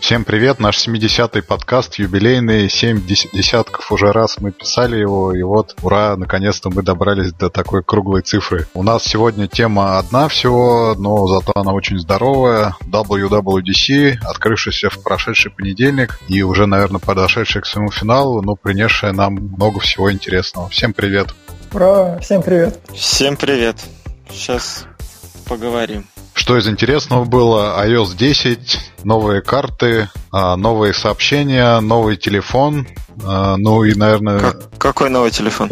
Всем привет, наш 70-й подкаст, юбилейный, 7 десятков уже раз мы писали его, и вот, ура, наконец-то мы добрались до такой круглой цифры. У нас сегодня тема одна всего, но зато она очень здоровая, WWDC, открывшийся в прошедший понедельник и уже, наверное, подошедший к своему финалу, но принесшая нам много всего интересного. Всем привет! Ура, всем привет! Всем привет! Сейчас поговорим. Что из интересного было? iOS 10, новые карты, а, новые сообщения, новый телефон. А, ну и, наверное... Как, какой новый телефон?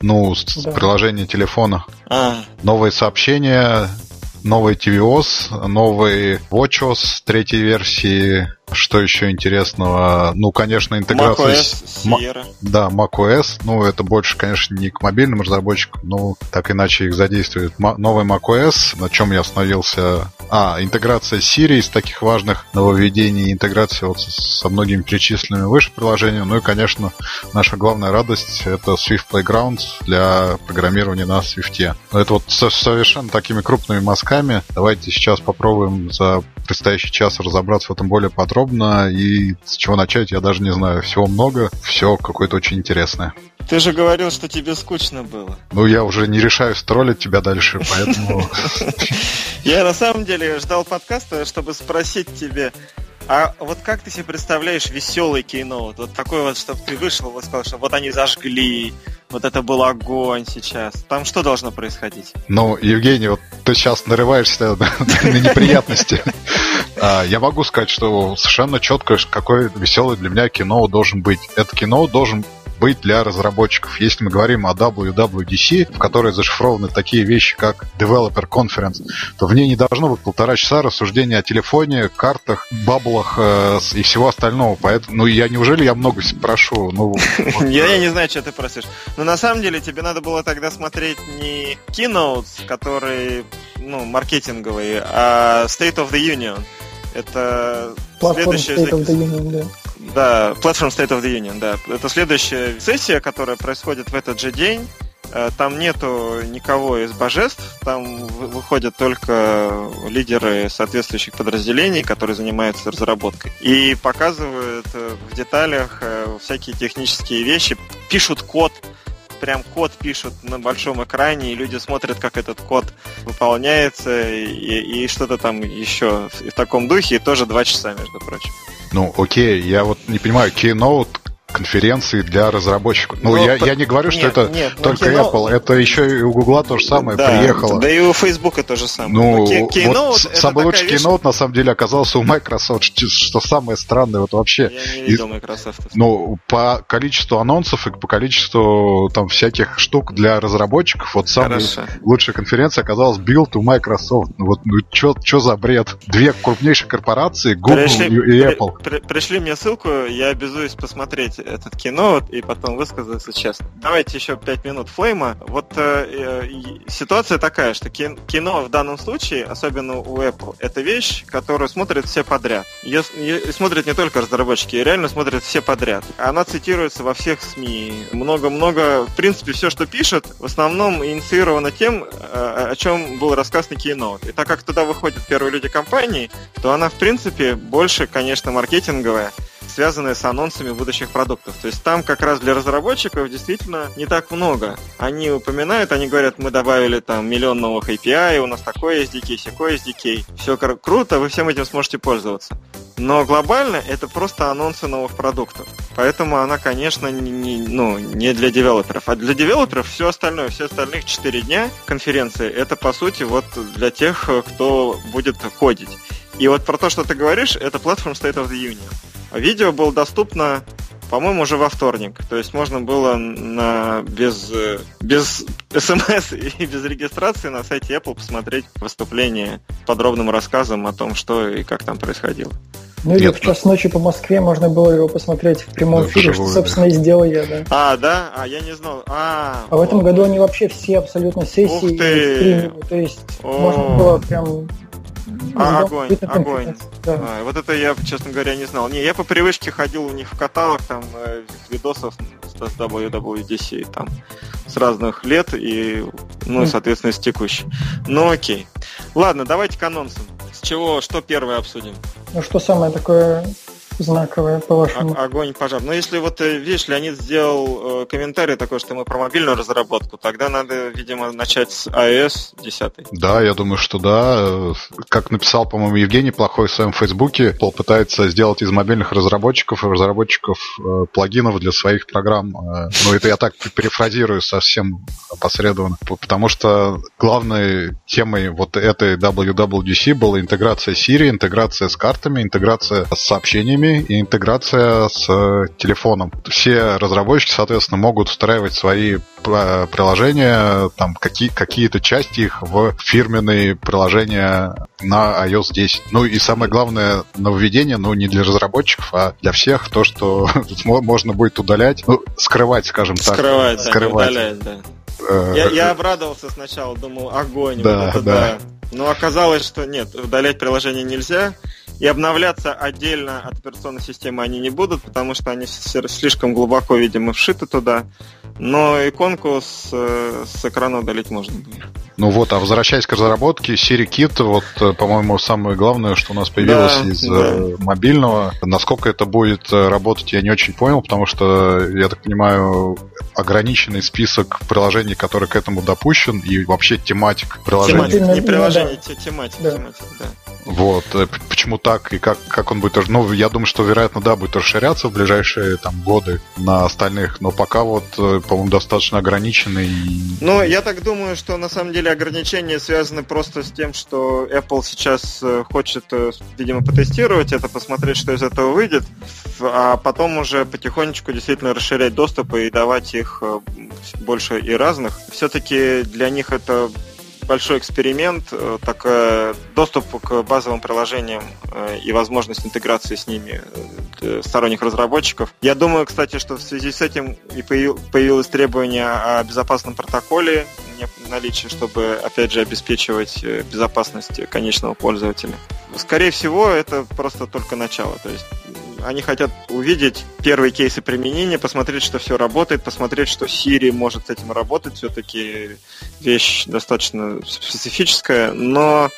Ну, да. приложение телефона. А. Новые сообщения, новый tvOS, новый WatchOS третьей версии, что еще интересного? Ну, конечно, интеграция... macOS, Sierra. Да, macOS. Ну, это больше, конечно, не к мобильным разработчикам, но так иначе их задействует. Новый macOS, на чем я остановился... А, интеграция Siri из таких важных нововведений, интеграция вот со многими перечисленными выше приложениями. Ну и, конечно, наша главная радость — это Swift Playground для программирования на Swift. Это вот совершенно такими крупными мазками. Давайте сейчас попробуем за предстоящий час разобраться в этом более подробно. И с чего начать, я даже не знаю. Всего много, все какое-то очень интересное. Ты же говорил, что тебе скучно было. Ну, я уже не решаю троллить тебя дальше, поэтому... Я на самом деле ждал подкаста, чтобы спросить тебе, а вот как ты себе представляешь веселый кино? Вот такой вот, чтобы ты вышел и сказал, что вот они зажгли, вот это был огонь сейчас. Там что должно происходить? Ну, Евгений, вот ты сейчас нарываешься на, неприятности. А, я могу сказать, что совершенно четко, какое веселое для меня кино должен быть. Это кино должен быть для разработчиков. Если мы говорим о WWDC, в которой зашифрованы такие вещи, как Developer Conference, то в ней не должно быть полтора часа рассуждения о телефоне, картах, баблах э, и всего остального. Поэтому, ну, я неужели я много прошу? Ну, я, не знаю, что ты просишь. Но на самом деле тебе надо было тогда смотреть не keynotes, которые ну, маркетинговые, а State of the Union. Это следующая... State of the Union, да. Да, Platform State of the Union, да. Это следующая сессия, которая происходит в этот же день. Э, там нету никого из божеств, там выходят только лидеры соответствующих подразделений, которые занимаются разработкой. И показывают э, в деталях э, всякие технические вещи, пишут код, прям код пишут на большом экране, и люди смотрят, как этот код выполняется, и, и что-то там еще в, таком духе, и тоже два часа, между прочим. Ну, окей, я вот не понимаю, Keynote конференции для разработчиков. Ну, Но, я, по... я не говорю, что нет, это нет, только Keynote... Apple, это еще и у Гугла то же самое да, приехало. Да и у Facebook то же самое. Ну, Keynote, вот самый лучший вещь... Keynote на самом деле оказался у Microsoft, что самое странное вот вообще. Я не видел и, Microsoft. Ну, по количеству анонсов и по количеству там всяких штук для разработчиков, вот самая Хорошо. лучшая конференция оказалась Build у Microsoft. Ну, вот, ну, что за бред? Две крупнейшие корпорации, Google пришли, и, и Apple. При, при, пришли мне ссылку, я обязуюсь посмотреть этот кино и потом высказаться честно. Давайте еще пять минут флейма. Вот э, э, ситуация такая, что кино в данном случае, особенно у Apple, это вещь, которую смотрят все подряд. Ее смотрят не только разработчики, реально смотрят все подряд. Она цитируется во всех СМИ. Много-много, в принципе, все, что пишут, в основном инициировано тем, э, о чем был рассказ на кино. И так как туда выходят первые люди компании, то она, в принципе, больше, конечно, маркетинговая связанные с анонсами будущих продуктов. То есть там как раз для разработчиков действительно не так много. Они упоминают, они говорят, мы добавили там миллион новых API, у нас такой SDK, секой SDK. Все круто, вы всем этим сможете пользоваться. Но глобально это просто анонсы новых продуктов. Поэтому она, конечно, не, не, ну, не для девелоперов. А для девелоперов все остальное, все остальных 4 дня конференции, это по сути вот для тех, кто будет кодить. И вот про то, что ты говоришь, это Platform State of the Union. Видео было доступно, по-моему, уже во вторник. То есть можно было на, без, без смс и без регистрации на сайте Apple посмотреть выступление с подробным рассказом о том, что и как там происходило. Ну или в час ночи по Москве можно было его посмотреть в прямом эфире, что, собственно, и сделал я, да. А, да? А, я не знал. А, а в этом году они вообще все абсолютно сессии стримили. То есть О. можно было прям а, огонь, огонь. Да. А, вот это я, честно говоря, не знал. Не, я по привычке ходил у них в каталог там э, видосов с WWDC там с разных лет и, ну, соответственно, с текущей. Ну, окей. Ладно, давайте к анонсам. С чего, что первое обсудим? Ну, что самое такое знаковая, по-вашему? Огонь, пожар. Но если вот, э, видишь, Леонид сделал э, комментарий такой, что мы про мобильную разработку, тогда надо, видимо, начать с iOS 10. Да, я думаю, что да. Как написал, по-моему, Евгений Плохой в своем фейсбуке, Apple пытается сделать из мобильных разработчиков и разработчиков э, плагинов для своих программ. Э, ну, это я так перефразирую совсем опосредованно. Потому что главной темой вот этой WWDC была интеграция Siri, интеграция с картами, интеграция с сообщениями и интеграция с э, телефоном. Все разработчики, соответственно, могут устраивать свои приложения, там какие, какие-то части их в фирменные приложения на iOS 10. Ну и самое главное нововведение, ну не для разработчиков, а для всех, то, что можно будет удалять, ну, скрывать, скажем так. Скрывать, да, скрывать. удалять, да. Э, я, я обрадовался сначала, думал, огонь, да, вот это да. да. Но оказалось, что нет, удалять приложение нельзя. И обновляться отдельно от операционной системы они не будут, потому что они слишком глубоко, видимо, вшиты туда. Но иконку с, с экрана удалить можно будет. Ну вот, а возвращаясь к разработке, Siri Kit, вот, э, по-моему, самое главное, что у нас появилось да, из да. Э, мобильного. Насколько это будет э, работать, я не очень понял, потому что, я так понимаю, ограниченный список приложений, которые к этому допущен, и вообще тематик приложений. Тематик, не приложение, да. тематик, да. тематик, да. Вот, почему так и как, как он будет... Ну, я думаю, что, вероятно, да, будет расширяться в ближайшие там годы на остальных, но пока вот, по-моему, достаточно ограниченный. Ну, я так думаю, что на самом деле ограничения связаны просто с тем, что Apple сейчас э, хочет, э, видимо, потестировать это, посмотреть, что из этого выйдет, а потом уже потихонечку действительно расширять доступы и давать их э, больше и разных. Все-таки для них это большой эксперимент, э, такой доступ к базовым приложениям э, и возможность интеграции с ними э, сторонних разработчиков. Я думаю, кстати, что в связи с этим и появилось требование о безопасном протоколе, наличие, чтобы, опять же, обеспечивать безопасность конечного пользователя. Скорее всего, это просто только начало. То есть они хотят увидеть первые кейсы применения, посмотреть, что все работает, посмотреть, что Siri может с этим работать. Все-таки вещь достаточно специфическая, но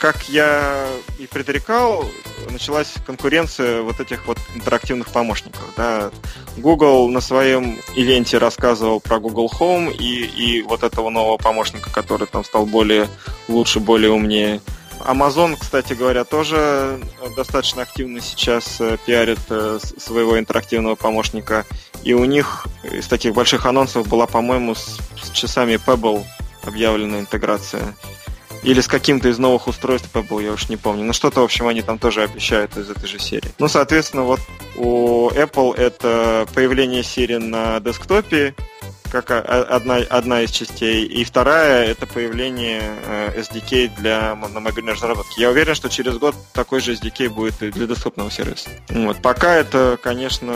как я и предрекал, началась конкуренция вот этих вот интерактивных помощников. Да. Google на своем ивенте рассказывал про Google Home и, и вот этого нового помощника, который там стал более лучше, более умнее. Amazon, кстати говоря, тоже достаточно активно сейчас э, пиарит э, своего интерактивного помощника. И у них из таких больших анонсов была, по-моему, с, с часами Pebble объявлена интеграция. Или с каким-то из новых устройств Pebble, я уж не помню. Но что-то, в общем, они там тоже обещают из этой же серии. Ну, соответственно, вот у Apple это появление Siri на десктопе, как одна, одна из частей. И вторая это появление э, SDK для мобильной разработки. Я уверен, что через год такой же SDK будет и для доступного сервиса. Вот. Пока это, конечно,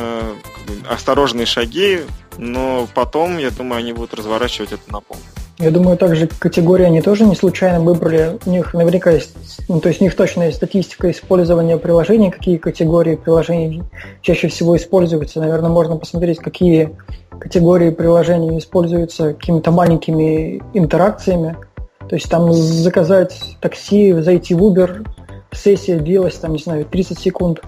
осторожные шаги, но потом, я думаю, они будут разворачивать это на полную. Я думаю, также категории они тоже не случайно выбрали. У них наверняка есть, ну, то есть у них есть статистика использования приложений, какие категории приложений чаще всего используются. Наверное, можно посмотреть, какие категории приложений используются какими-то маленькими интеракциями. То есть там заказать такси, зайти в Uber, сессия длилась, там, не знаю, 30 секунд.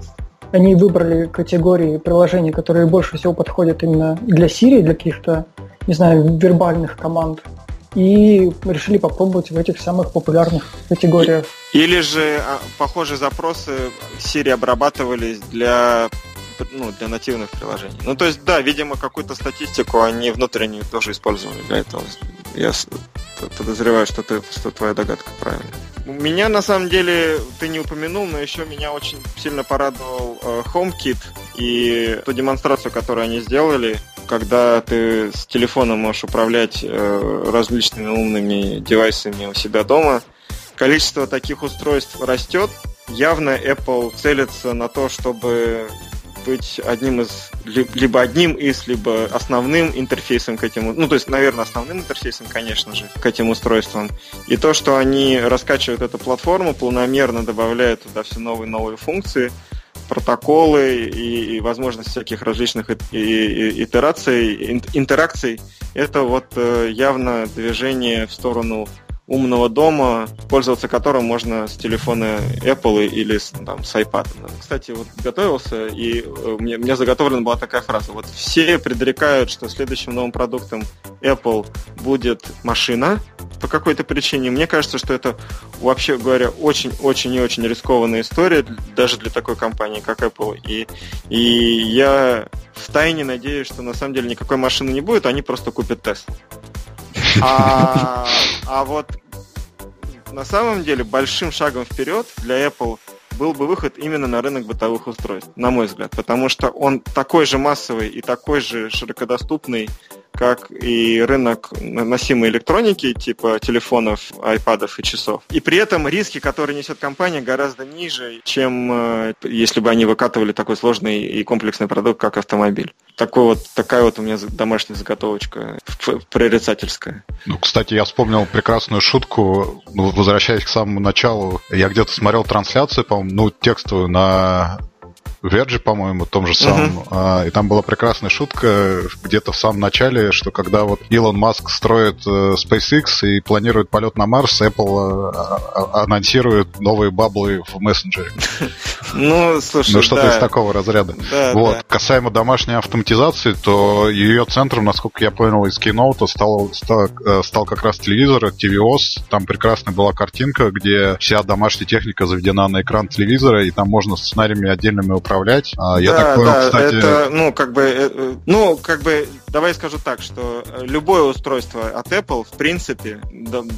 Они выбрали категории приложений, которые больше всего подходят именно для Siri, для каких-то, не знаю, вербальных команд и решили попробовать в этих самых популярных категориях. Или же а, похожие запросы Siri обрабатывались для ну, для нативных приложений. Ну, то есть, да, видимо, какую-то статистику они внутреннюю тоже использовали для этого. Я подозреваю, что, ты, что твоя догадка правильная. Меня, на самом деле, ты не упомянул, но еще меня очень сильно порадовал э, HomeKit и ту демонстрацию, которую они сделали, когда ты с телефона можешь управлять э, различными умными девайсами у себя дома. Количество таких устройств растет. Явно Apple целится на то, чтобы быть одним из, либо одним из, либо основным интерфейсом к этим, ну, то есть, наверное, основным интерфейсом, конечно же, к этим устройствам. И то, что они раскачивают эту платформу, полномерно добавляют туда все новые новые функции, протоколы и, и возможность всяких различных и, и, итераций, интеракций, это вот э, явно движение в сторону умного дома, пользоваться которым можно с телефона Apple или с, там, с iPad. Кстати, вот готовился, и э, мне, мне заготовлена была такая фраза. Вот все предрекают, что следующим новым продуктом Apple будет машина по какой-то причине. Мне кажется, что это, вообще говоря, очень-очень и очень рискованная история, даже для такой компании, как Apple. И, и я в тайне надеюсь, что на самом деле никакой машины не будет, они просто купят Tesla. А, а вот на самом деле большим шагом вперед для Apple был бы выход именно на рынок бытовых устройств, на мой взгляд, потому что он такой же массовый и такой же широкодоступный как и рынок носимой электроники, типа телефонов, айпадов и часов. И при этом риски, которые несет компания, гораздо ниже, чем э, если бы они выкатывали такой сложный и комплексный продукт, как автомобиль. Такой вот, такая вот у меня домашняя заготовочка прорицательская. Ну, кстати, я вспомнил прекрасную шутку, возвращаясь к самому началу. Я где-то смотрел трансляцию, по-моему, ну, текстовую на Верджи, по-моему, том же самом. Uh-huh. А, и там была прекрасная шутка где-то в самом начале, что когда вот Илон Маск строит э, SpaceX и планирует полет на Марс, Apple э, анонсирует новые баблы в мессенджере. Ну, слушай, Ну, что-то из такого разряда. Вот. Касаемо домашней автоматизации, то ее центром, насколько я понял из Keynote, стал, э, стал как раз телевизор, TVOS. Там прекрасная была картинка, где вся домашняя техника заведена на экран телевизора, и там можно сценариями отдельными управлять. А, я да, так понял, да, кстати... это, ну, как бы, э, э, ну, как бы, давай скажу так, что любое устройство от Apple, в принципе,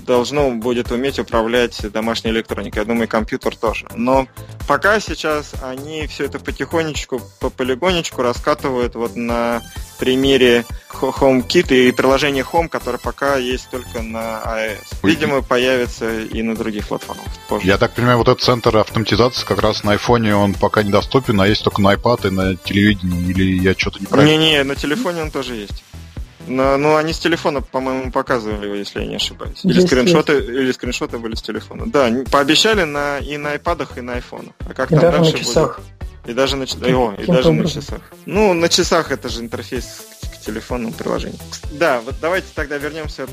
должно будет уметь управлять домашней электроникой. Я думаю, компьютер тоже. Но пока сейчас они все это потихонечку, по полигонечку раскатывают вот на примере HomeKit и приложение Home, которое пока есть только на iOS. Видимо, появится и на других платформах позже. Я так понимаю, вот этот центр автоматизации как раз на iPhone он пока недоступен, а есть только на iPad и на телевидении, или я что-то неправильно? Не-не, на телефоне он тоже есть. Но, ну, они с телефона, по-моему, показывали его, если я не ошибаюсь. Или скриншоты, или скриншоты были с телефона. Да, пообещали на, и на iPad, и на iPhone. А как и там дальше на часах. будет? И даже на, О, и даже на часах. Ну, на часах это же интерфейс к телефонному приложению. Да, вот давайте тогда вернемся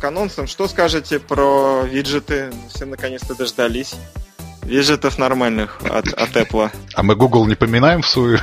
к анонсам. Что скажете про виджеты? Все наконец-то дождались. Виджетов нормальных от, от Apple. А мы Google не поминаем в свою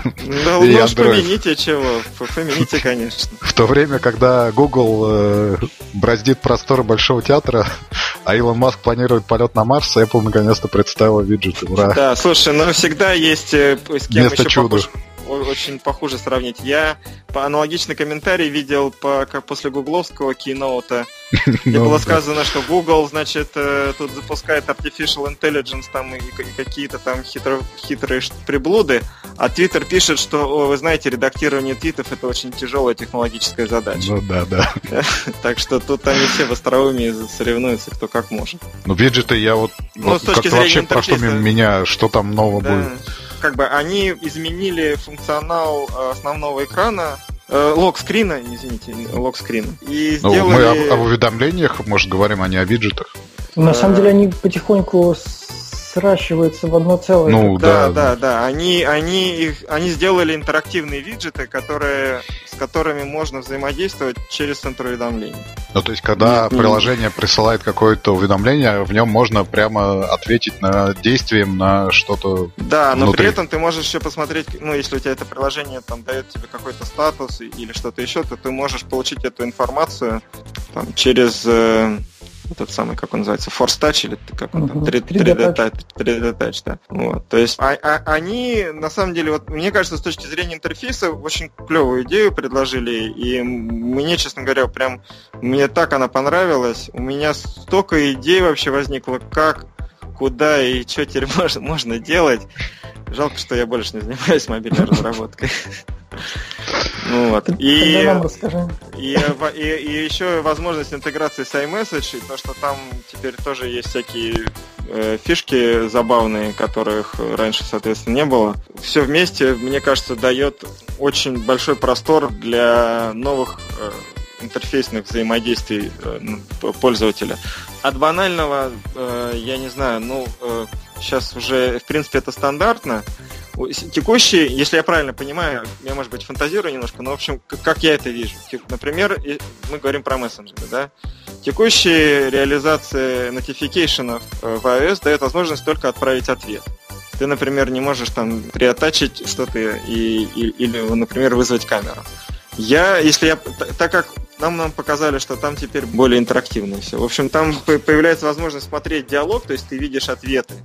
Да, ну уж помяните чего, помяните, конечно. В то время, когда Google э, браздит просторы Большого театра, а Илон Маск планирует полет на Марс, Apple наконец-то представила виджеты. Ура! Да, слушай, ну всегда есть э, с кем Место еще чуда. Похож очень похоже сравнить. Я по аналогичный комментарий видел по, как после гугловского киноута, где было сказано, что Google, значит, э, тут запускает Artificial Intelligence там и, какие-то там хитро, хитрые приблуды, а Twitter пишет, что, вы знаете, редактирование твитов это очень тяжелая технологическая задача. Ну да, да. Так что тут они все в остроумии соревнуются, кто как может. Ну, виджеты я вот, ну, с точки зрения вообще про что меня, что там нового будет? Как бы они изменили функционал э, основного экрана, э, лог-скрина, извините, лог-скрина. И сделали... Ну, мы об, об уведомлениях, может, говорим, а не о виджетах. На самом деле они потихоньку сращиваются в одно целое. Ну, да, да, да, да. Они, они, их, они сделали интерактивные виджеты, которые, с которыми можно взаимодействовать через центр уведомлений. Ну, то есть, когда не, приложение присылает какое-то уведомление, в нем можно прямо ответить на действием на что-то Да, но внутри. при этом ты можешь еще посмотреть, ну, если у тебя это приложение там дает тебе какой-то статус или что-то еще, то ты можешь получить эту информацию там, через этот самый, как он называется, Force Touch или как он там, 3, 3D, 3D, 3D Touch, да. Вот, то есть а, а, они, на самом деле, вот мне кажется, с точки зрения интерфейса, очень клевую идею предложили, и мне, честно говоря, прям, мне так она понравилась, у меня столько идей вообще возникло, как, куда и что теперь можно, можно делать. Жалко, что я больше не занимаюсь мобильной разработкой. Ну вот. И, и, и, и еще возможность интеграции с iMessage, и то, что там теперь тоже есть всякие э, фишки забавные, которых раньше, соответственно, не было. Все вместе, мне кажется, дает очень большой простор для новых э, интерфейсных взаимодействий э, пользователя. От банального, э, я не знаю, ну, э, сейчас уже, в принципе, это стандартно, Текущий, если я правильно понимаю, я, может быть, фантазирую немножко, но, в общем, как я это вижу. Например, мы говорим про мессенджеры, да? Текущие реализации нотификейшенов э, в iOS дает возможность только отправить ответ. Ты, например, не можешь там приотачить что-то и, и, или, например, вызвать камеру. Я, если я, так как нам, нам показали, что там теперь более интерактивно все. В общем, там появляется возможность смотреть диалог, то есть ты видишь ответы.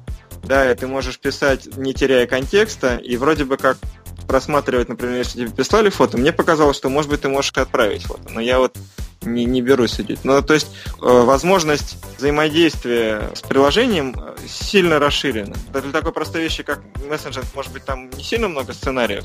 Да, и ты можешь писать, не теряя контекста, и вроде бы как просматривать, например, если тебе прислали фото, мне показалось, что, может быть, ты можешь отправить фото. Но я вот не, не берусь судить. Ну, то есть э, возможность взаимодействия с приложением э, сильно расширена. Для такой простой вещи, как мессенджер, может быть, там не сильно много сценариев,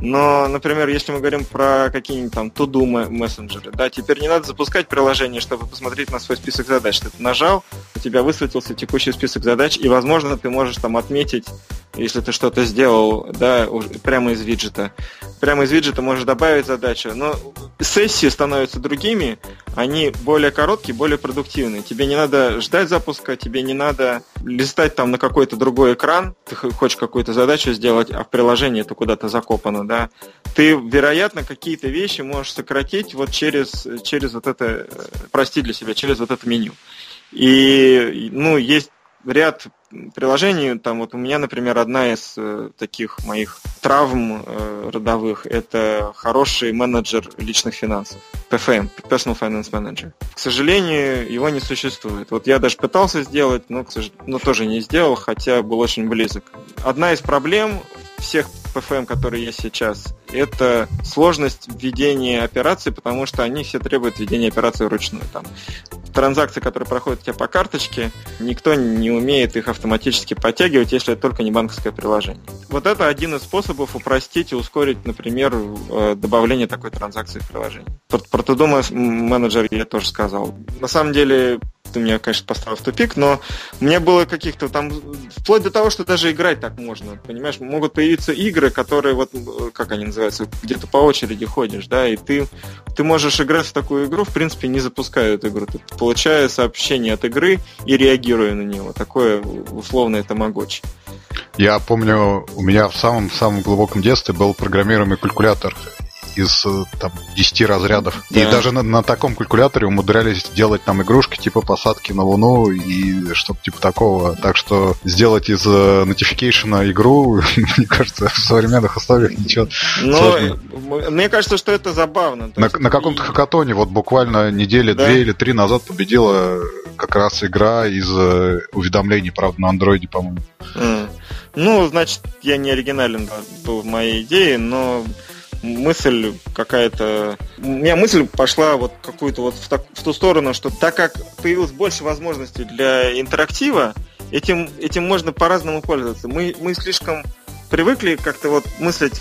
но, например, если мы говорим про какие-нибудь там to-do мессенджеры, да, теперь не надо запускать приложение, чтобы посмотреть на свой список задач. Ты нажал, у тебя высветился текущий список задач, и, возможно, ты можешь там отметить, если ты что-то сделал, да, прямо из виджета. Прямо из виджета можешь добавить задачу. Но сессии становятся другими, они более короткие, более продуктивные. Тебе не надо ждать запуска, тебе не надо листать там на какой-то другой экран, ты хочешь какую-то задачу сделать, а в приложении это куда-то закопано, да. Ты, вероятно, какие-то вещи можешь сократить вот через, через вот это, э, простить для себя, через вот это меню. И, ну, есть ряд приложений, там вот у меня, например, одна из э, таких моих травм э, родовых – это хороший менеджер личных финансов, PFM, Personal Finance Manager. К сожалению, его не существует. Вот я даже пытался сделать, но, к сож... но тоже не сделал, хотя был очень близок. Одна из проблем всех PFM, которые есть сейчас, это сложность введения операций, потому что они все требуют введения операций вручную. Там транзакции, которые проходят у тебя по карточке, никто не умеет их автоматически подтягивать, если это только не банковское приложение. Вот это один из способов упростить и ускорить, например, э, добавление такой транзакции в приложение. Про, про To-Do менеджер я тоже сказал. На самом деле, ты меня, конечно, поставил в тупик, но мне было каких-то там, вплоть до того, что даже играть так можно, понимаешь, могут появиться игры, которые вот, как они называются, где-то по очереди ходишь, да, и ты, ты можешь играть в такую игру, в принципе, не запуская эту игру, ты получая сообщение от игры и реагируя на него, такое условное тамагочи. Я помню, у меня в самом-самом глубоком детстве был программируемый калькулятор из э, там, 10 разрядов. Да. И даже на, на таком калькуляторе умудрялись делать там игрушки типа посадки на Луну и что-то типа такого. Так что сделать из э, notification игру, мне кажется, в современных условиях ничего Но сложного. Мне кажется, что это забавно. На, на каком-то хакатоне вот буквально недели да. две или три назад победила как раз игра из э, уведомлений, правда, на андроиде, по-моему. Mm. Ну, значит, я не оригинален был в моей идее, но мысль какая-то... У меня мысль пошла вот какую-то вот в, так, в ту сторону, что так как появилось больше возможностей для интерактива, этим, этим можно по-разному пользоваться. Мы, мы слишком привыкли как-то вот мыслить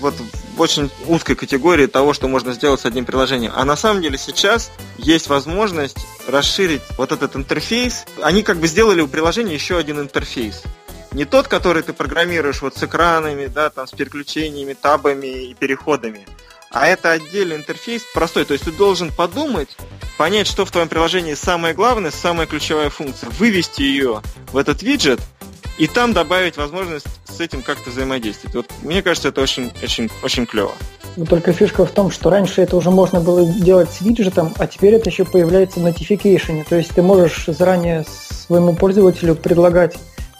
вот в очень узкой категории того, что можно сделать с одним приложением. А на самом деле сейчас есть возможность расширить вот этот интерфейс. Они как бы сделали у приложения еще один интерфейс не тот, который ты программируешь вот с экранами, да, там с переключениями, табами и переходами, а это отдельный интерфейс простой. То есть ты должен подумать, понять, что в твоем приложении самое главное, самая ключевая функция, вывести ее в этот виджет и там добавить возможность с этим как-то взаимодействовать. Вот мне кажется, это очень, очень, очень клево. Но только фишка в том, что раньше это уже можно было делать с виджетом, а теперь это еще появляется в notification. То есть ты можешь заранее своему пользователю предлагать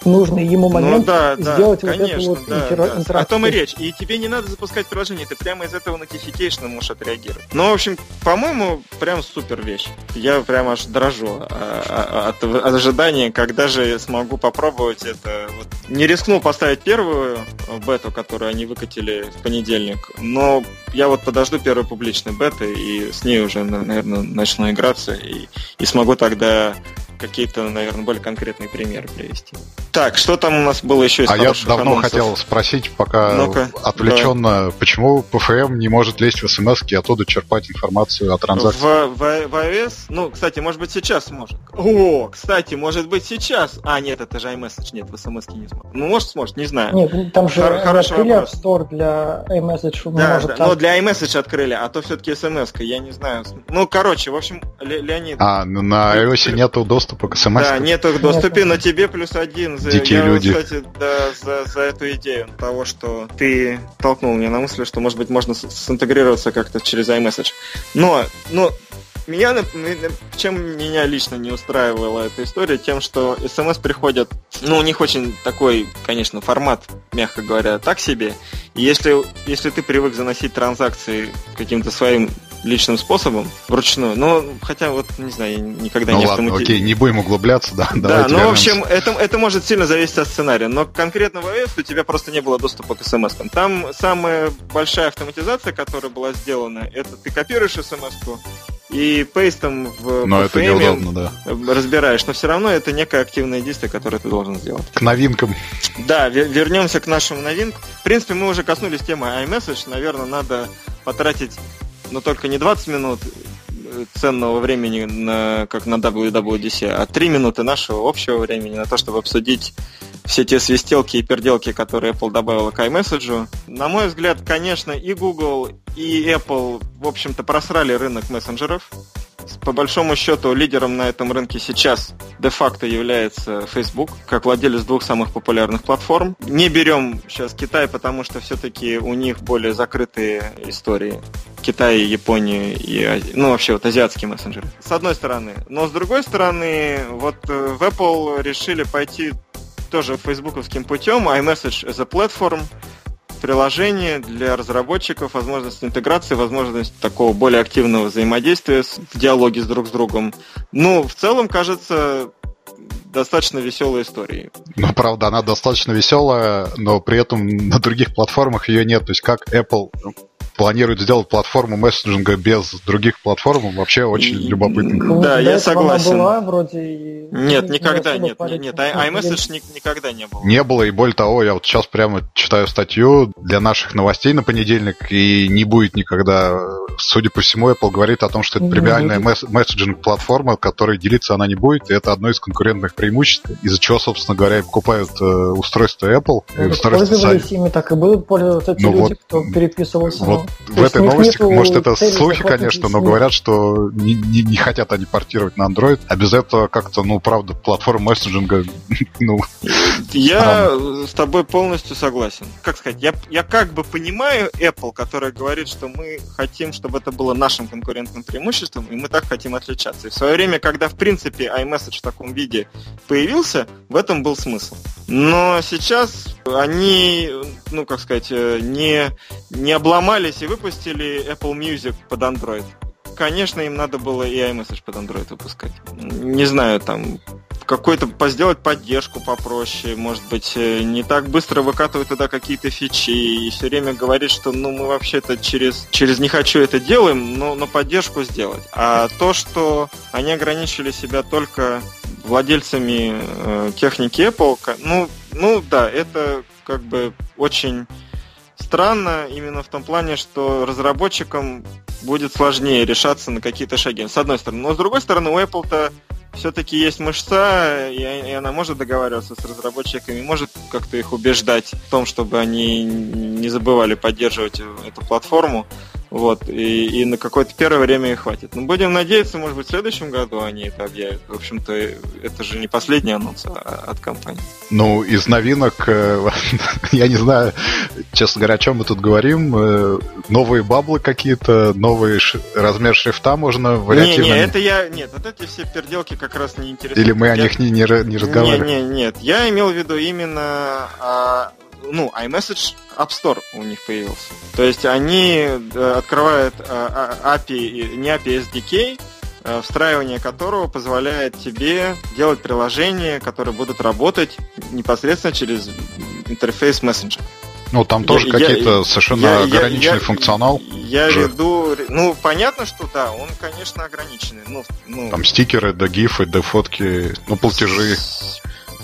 нужный ему ну момент ну, да, сделать да, вот конечно, эту вот да, интер... да. интеракцию. О том и речь. И тебе не надо запускать приложение, ты прямо из этого notification можешь отреагировать. Ну, в общем, по-моему, прям супер вещь. Я прям аж дрожу а, а, от, от ожидания, когда же смогу попробовать это. Вот. Не рискнул поставить первую бету, которую они выкатили в понедельник, но я вот подожду первой публичной беты и с ней уже, наверное, начну играться и, и смогу тогда какие-то, наверное, более конкретные примеры привести. Так, что там у нас было еще из А я давно анонсов? хотел спросить, пока ну отвлеченно, да. почему PFM не может лезть в смс и оттуда черпать информацию о транзакции? В, в, в iOS? Ну, кстати, может быть, сейчас может. О, кстати, может быть, сейчас. А, нет, это же iMessage, нет, в смс не сможет. Ну, может, сможет, не знаю. Нет, там же Хор- открыли App Store для iMessage. Да, может, да, там... но для iMessage открыли, а то все-таки смс я не знаю. Ну, короче, в общем, Леонид... А, ну, на iOS нету доступа к смс. Да, нет их доступа, но тебе плюс один. За, Дикие я, люди. кстати, да, за, за эту идею того, что ты толкнул меня на мысль, что, может быть, можно синтегрироваться как-то через iMessage. Но, но меня, чем меня лично не устраивала эта история, тем, что смс приходят, ну, у них очень такой, конечно, формат, мягко говоря, так себе. И если, если ты привык заносить транзакции каким-то своим личным способом, вручную. Но, хотя вот, не знаю, я никогда ну не ладно, автомати... окей, не будем углубляться, да. Да, ну, в общем, это, это может сильно зависеть от сценария. Но конкретно в iOS у тебя просто не было доступа к смс -кам. Там самая большая автоматизация, которая была сделана, это ты копируешь смс и пейстом в Но это неудобно, да. разбираешь, но все равно это некое активное действие, которое ты должен сделать. К новинкам. Да, вернемся к нашему новинкам. В принципе, мы уже коснулись темы iMessage. Наверное, надо потратить, но только не 20 минут ценного времени, на, как на WWDC, а 3 минуты нашего общего времени на то, чтобы обсудить все те свистелки и перделки, которые Apple добавила к iMessage. На мой взгляд, конечно, и Google, и Apple, в общем-то, просрали рынок мессенджеров. По большому счету, лидером на этом рынке сейчас де-факто является Facebook, как владелец двух самых популярных платформ. Не берем сейчас Китай, потому что все-таки у них более закрытые истории. Китай, Япония и, ну, вообще вот азиатские мессенджеры. С одной стороны. Но с другой стороны, вот э, в Apple решили пойти тоже фейсбуковским путем, iMessage as a platform, приложение для разработчиков, возможность интеграции, возможность такого более активного взаимодействия в диалоге с друг с другом. Ну, в целом, кажется, достаточно веселой историей. Ну, правда, она достаточно веселая, но при этом на других платформах ее нет. То есть как Apple планирует сделать платформу мессенджинга без других платформ, вообще очень любопытно. Ну, да, я согласен. Была вроде и... Нет, никогда нет. Нет, нет iMessage никогда не было. Не было, и более того, я вот сейчас прямо читаю статью для наших новостей на понедельник, и не будет никогда, судя по всему, Apple говорит о том, что это премиальная мессенджинг-платформа, которой делиться она не будет, и это одно из конкурентных преимуществ, из-за чего, собственно говоря, покупают э, устройства Apple. Ну, пользовались ими так и будут пользоваться ну, люди, вот, кто переписывался. Вот в этой новости, может, это слухи, конечно, но говорят, что не, не, не хотят они портировать на Android, а без этого как-то, ну, правда, платформа мессенджинга, ну... Я с тобой полностью согласен. Как сказать, я, я как бы понимаю Apple, которая говорит, что мы хотим, чтобы это было нашим конкурентным преимуществом, и мы так хотим отличаться. И в свое время, когда, в принципе, iMessage в таком виде появился, в этом был смысл. Но сейчас они, ну, как сказать, э, не, не обломались и выпустили Apple Music под Android. Конечно, им надо было и iMessage под Android выпускать. Не знаю, там какой-то сделать поддержку попроще, может быть, э, не так быстро выкатывать туда какие-то фичи и все время говорить, что ну мы вообще-то через, через не хочу это делаем, но, но поддержку сделать. А то, что они ограничили себя только владельцами э, техники Apple, ну, ну да, это как бы очень странно именно в том плане, что разработчикам будет сложнее решаться на какие-то шаги. С одной стороны. Но с другой стороны, у Apple-то все-таки есть мышца, и она может договариваться с разработчиками, может как-то их убеждать в том, чтобы они не забывали поддерживать эту платформу. Вот, и, и на какое-то первое время их хватит. Но будем надеяться, может быть, в следующем году они это объявят. В общем-то, это же не последний анонс а, от компании. Ну, из новинок, э, я не знаю, честно говоря, о чем мы тут говорим. Э, новые баблы какие-то, новый размер шрифта можно вариативно... Не, не, это я... Нет, вот эти все переделки как раз не интересуют. Или мы о них не, не, не разговариваем? Не, не, нет. Я имел в виду именно а, ну, iMessage App Store у них появился. То есть они э, открывают э, а, API, не API SDK, э, встраивание которого позволяет тебе делать приложения, которые будут работать непосредственно через интерфейс мессенджера. Ну, там тоже какие-то совершенно я, ограниченный я, функционал. Я же. веду... Ну, понятно, что да, он, конечно, ограниченный. Ну, ну... Там стикеры, да гифы, да фотки, ну, платежи.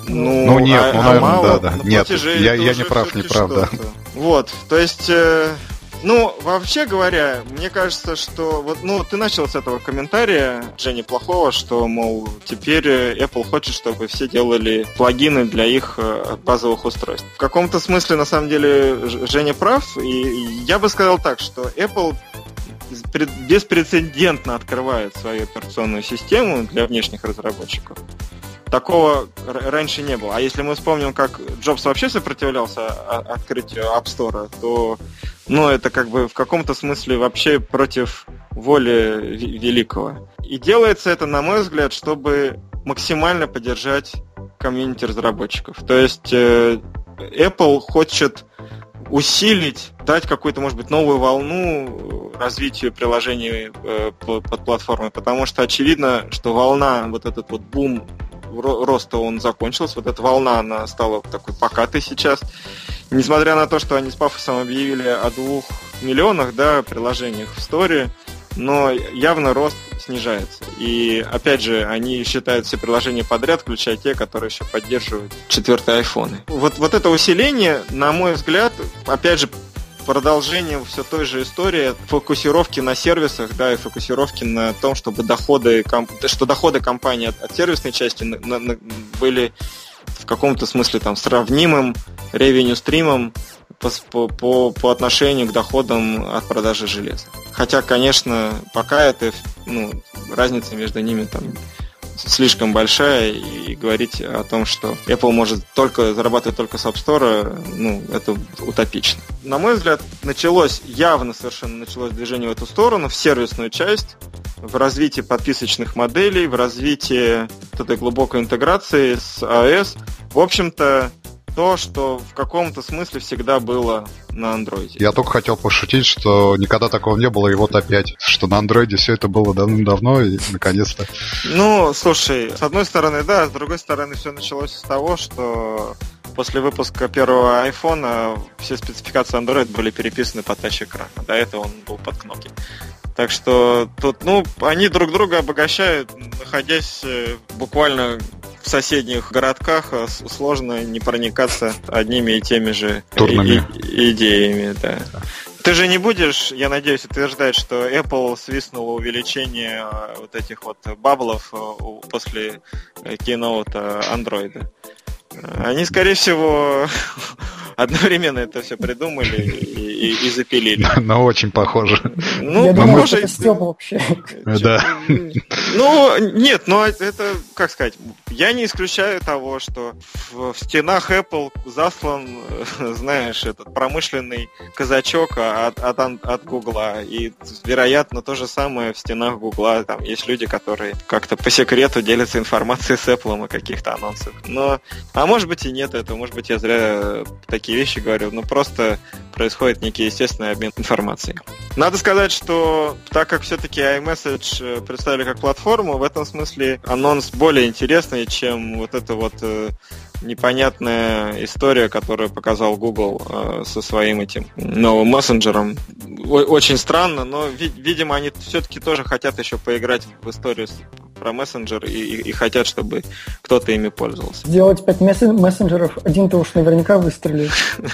Ну, ну нет, а, ну, наверное, а мало, да, да. Нет, я, я не прав, не прав, да. Вот, то есть, э, ну, вообще говоря, мне кажется, что вот, ну, ты начал с этого комментария Дженни Плохого, что, мол, теперь э, Apple хочет, чтобы все делали плагины для их э, базовых устройств. В каком-то смысле, на самом деле, Женя прав, и я бы сказал так, что Apple беспрецедентно открывает свою операционную систему для внешних разработчиков. Такого раньше не было. А если мы вспомним, как Джобс вообще сопротивлялся открытию App Store, то ну, это как бы в каком-то смысле вообще против воли великого. И делается это, на мой взгляд, чтобы максимально поддержать комьюнити разработчиков. То есть э, Apple хочет усилить, дать какую-то, может быть, новую волну развитию приложений э, под платформой, потому что очевидно, что волна, вот этот вот бум роста он закончился, вот эта волна, она стала такой покатой сейчас. Несмотря на то, что они с пафосом объявили о двух миллионах да, приложениях в истории, но явно рост снижается. И опять же, они считают все приложения подряд, включая те, которые еще поддерживают четвертые айфоны. Вот, вот это усиление, на мой взгляд, опять же, продолжение все той же истории фокусировки на сервисах, да, и фокусировки на том, чтобы доходы, что доходы компании от, от сервисной части на, на, были в каком-то смысле там сравнимым ревеню стримом по, по, по отношению к доходам от продажи железа. Хотя, конечно, пока это ну, разница между ними там слишком большая, и говорить о том, что Apple может только зарабатывать только с App Store, ну, это утопично. На мой взгляд, началось, явно совершенно началось движение в эту сторону, в сервисную часть, в развитии подписочных моделей, в развитии этой глубокой интеграции с iOS. В общем-то, то, что в каком-то смысле всегда было на андроиде. Я только хотел пошутить, что никогда такого не было, и вот опять, что на андроиде все это было давным-давно, и наконец-то. Ну, слушай, с одной стороны, да, с другой стороны, все началось с того, что после выпуска первого айфона все спецификации Android были переписаны под тач-экран. До этого он был под кнопки. Так что тут, ну, они друг друга обогащают, находясь э, буквально в соседних городках а сложно не проникаться одними и теми же И- и- идеями, да. Ты же не будешь, я надеюсь, утверждать, что Apple свистнуло увеличение а, вот этих вот баблов а, после киноута Android. Они, скорее всего, одновременно это все придумали и, и, и запилили. Но очень похоже. Ну, Я думаю, может... это Степа вообще. Да. Ну, нет, но это, как сказать, я не исключаю того, что в стенах Apple заслан, знаешь, этот промышленный казачок от, от, от Гугла. И, вероятно, то же самое в стенах Гугла. Там есть люди, которые как-то по секрету делятся информацией с Apple о каких-то анонсах. Но, а может быть и нет этого, может быть я зря такие вещи говорю, но просто происходит некий естественный обмен информацией. Надо сказать, что так как все-таки iMessage э, представили как платформу, в этом смысле анонс более интересный, чем вот это вот э, непонятная история, которую показал Google э, со своим этим новым мессенджером. Очень странно, но, видимо, они все-таки тоже хотят еще поиграть в историю про мессенджер и, и, и хотят, чтобы кто-то ими пользовался. Сделать пять мессенджеров, один-то уж наверняка выстрелит.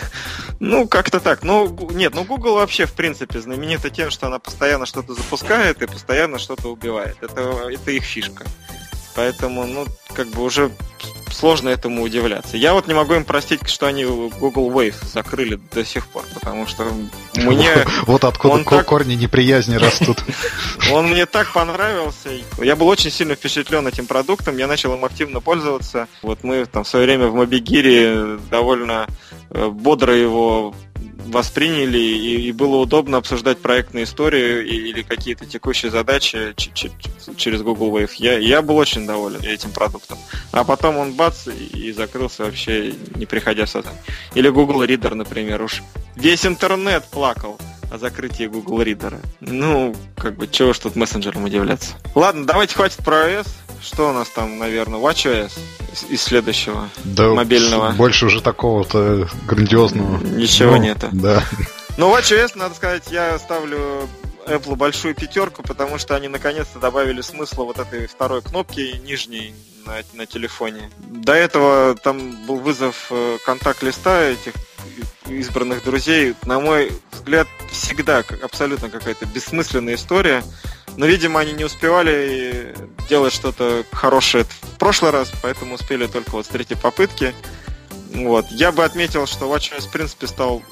Ну, как-то так. Ну, нет, ну Google вообще, в принципе, знаменита тем, что она постоянно что-то запускает и постоянно что-то убивает. Это, это их фишка. Поэтому, ну, как бы уже сложно этому удивляться. Я вот не могу им простить, что они Google Wave закрыли до сих пор, потому что мне... Вот откуда корни неприязни растут. Он мне так понравился. Я был очень сильно впечатлен этим продуктом, я начал им активно пользоваться. Вот мы там в свое время в Мобигире довольно э, бодро его восприняли, и, и было удобно обсуждать проектные истории или какие-то текущие задачи через Google Wave. Я, я был очень доволен этим продуктом. А потом он бац и закрылся вообще, не приходя в сознание. Или Google Reader, например, уж весь интернет плакал о закрытии Google Reader. Ну, как бы, чего ж тут мессенджером удивляться. Ладно, давайте хватит про iOS. Что у нас там, наверное, WatchOS из следующего да, мобильного? Больше уже такого-то грандиозного. Ничего ну, нету. Да. Ну, WatchOS, надо сказать, я ставлю Apple большую пятерку, потому что они наконец-то добавили смысла вот этой второй кнопки нижней на, на телефоне. До этого там был вызов э, контакт-листа этих избранных друзей. На мой взгляд, всегда абсолютно какая-то бессмысленная история. Но, видимо, они не успевали делать что-то хорошее в прошлый раз, поэтому успели только вот с третьей попытки. Вот. Я бы отметил, что WatchOS, в принципе, стал